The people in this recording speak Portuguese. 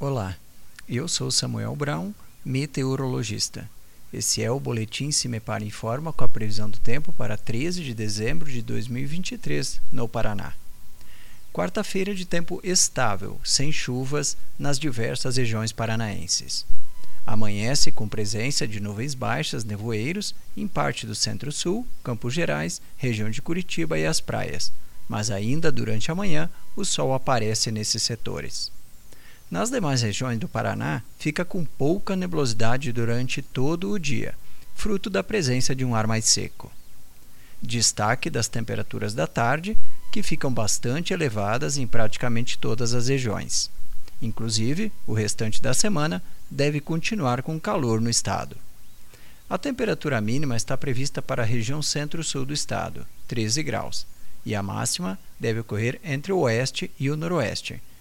Olá, eu sou Samuel Brown, meteorologista. Esse é o Boletim Cimepar Informa com a previsão do tempo para 13 de dezembro de 2023, no Paraná. Quarta-feira de tempo estável, sem chuvas nas diversas regiões paranaenses. Amanhece com presença de nuvens baixas, nevoeiros, em parte do centro-sul, Campos Gerais, região de Curitiba e as praias, mas ainda durante a manhã o sol aparece nesses setores. Nas demais regiões do Paraná, fica com pouca nebulosidade durante todo o dia, fruto da presença de um ar mais seco. Destaque das temperaturas da tarde, que ficam bastante elevadas em praticamente todas as regiões. Inclusive, o restante da semana deve continuar com calor no estado. A temperatura mínima está prevista para a região centro-sul do estado, 13 graus, e a máxima deve ocorrer entre o oeste e o noroeste,